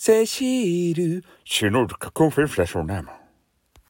セシール、シノルカコンフェッションナム。